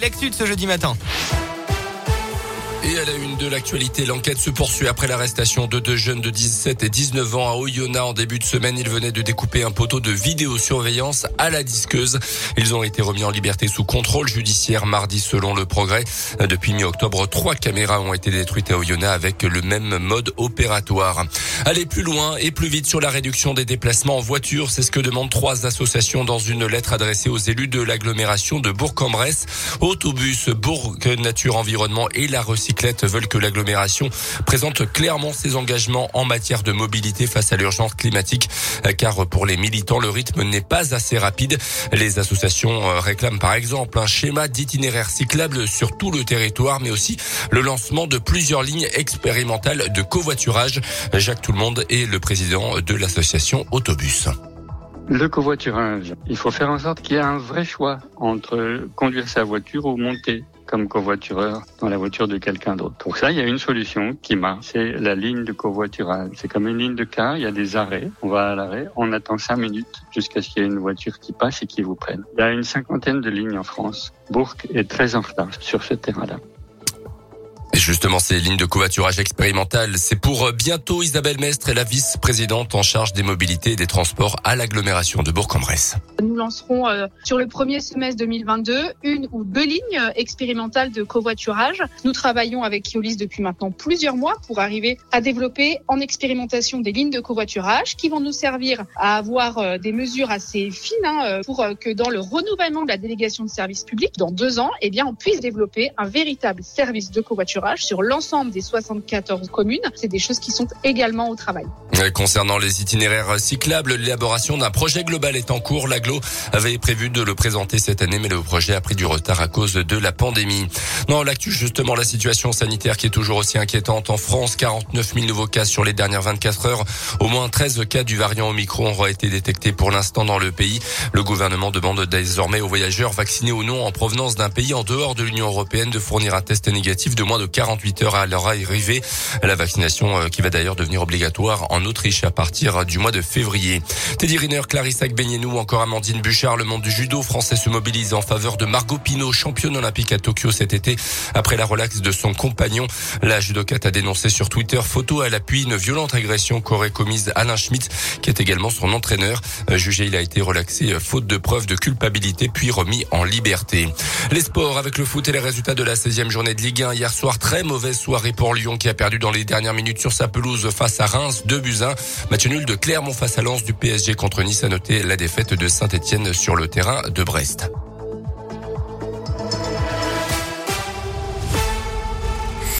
de ce jeudi matin. Et à la une de l'actualité, l'enquête se poursuit après l'arrestation de deux jeunes de 17 et 19 ans à Oyonnax en début de semaine. Ils venaient de découper un poteau de vidéosurveillance à la disqueuse. Ils ont été remis en liberté sous contrôle judiciaire mardi selon le progrès. Depuis mi-octobre, trois caméras ont été détruites à Oyonnax avec le même mode opératoire. Aller plus loin et plus vite sur la réduction des déplacements en voiture, c'est ce que demandent trois associations dans une lettre adressée aux élus de l'agglomération de Bourg-en-Bresse. Autobus, Bourg Nature Environnement et la recyclation veulent que l'agglomération présente clairement ses engagements en matière de mobilité face à l'urgence climatique, car pour les militants, le rythme n'est pas assez rapide. Les associations euh, réclament par exemple un schéma d'itinéraire cyclable sur tout le territoire, mais aussi le lancement de plusieurs lignes expérimentales de covoiturage. Jacques Tout-le-Monde est le président de l'association Autobus. Le covoiturage, il faut faire en sorte qu'il y ait un vrai choix entre conduire sa voiture ou monter comme covoitureur dans la voiture de quelqu'un d'autre. Pour ça, il y a une solution qui marche, c'est la ligne de covoiturage. C'est comme une ligne de car, il y a des arrêts, on va à l'arrêt, on attend cinq minutes jusqu'à ce qu'il y ait une voiture qui passe et qui vous prenne. Il y a une cinquantaine de lignes en France. Bourg est très en retard sur ce terrain-là. Justement, ces lignes de covoiturage expérimentales, c'est pour euh, bientôt Isabelle Mestre est la vice-présidente en charge des mobilités et des transports à l'agglomération de Bourg-en-Bresse. Nous lancerons euh, sur le premier semestre 2022 une ou deux lignes euh, expérimentales de covoiturage. Nous travaillons avec Keolis depuis maintenant plusieurs mois pour arriver à développer en expérimentation des lignes de covoiturage qui vont nous servir à avoir des mesures assez fines hein, pour que dans le renouvellement de la délégation de services publics, dans deux ans, eh bien, on puisse développer un véritable service de covoiturage sur l'ensemble des 74 communes. C'est des choses qui sont également au travail. Concernant les itinéraires cyclables, l'élaboration d'un projet global est en cours. L'aglo avait prévu de le présenter cette année, mais le projet a pris du retard à cause de la pandémie. Non, l'actu, justement, la situation sanitaire qui est toujours aussi inquiétante en France. 49 000 nouveaux cas sur les dernières 24 heures. Au moins 13 cas du variant Omicron auraient été détectés pour l'instant dans le pays. Le gouvernement demande désormais aux voyageurs vaccinés ou non en provenance d'un pays en dehors de l'Union européenne de fournir un test négatif de moins de 48 heures à leur arrivée. La vaccination euh, qui va d'ailleurs devenir obligatoire en Autriche à partir du mois de février. Teddy Riner, Clarissa Agbenienou, encore Amandine Bouchard, le monde du judo français se mobilise en faveur de Margot Pino, championne olympique à Tokyo cet été. Après la relaxe de son compagnon, la judokate a dénoncé sur Twitter photo à l'appui une violente agression qu'aurait commise Alain Schmitt, qui est également son entraîneur. Euh, jugé, il a été relaxé euh, faute de preuves de culpabilité, puis remis en liberté. Les sports avec le foot et les résultats de la 16e journée de Ligue 1 hier soir. Très mauvaise soirée pour Lyon qui a perdu dans les dernières minutes sur sa pelouse face à Reims, 2 buts 1. Match nul de Clermont face à Lens du PSG contre Nice a noté la défaite de Saint-Etienne sur le terrain de Brest.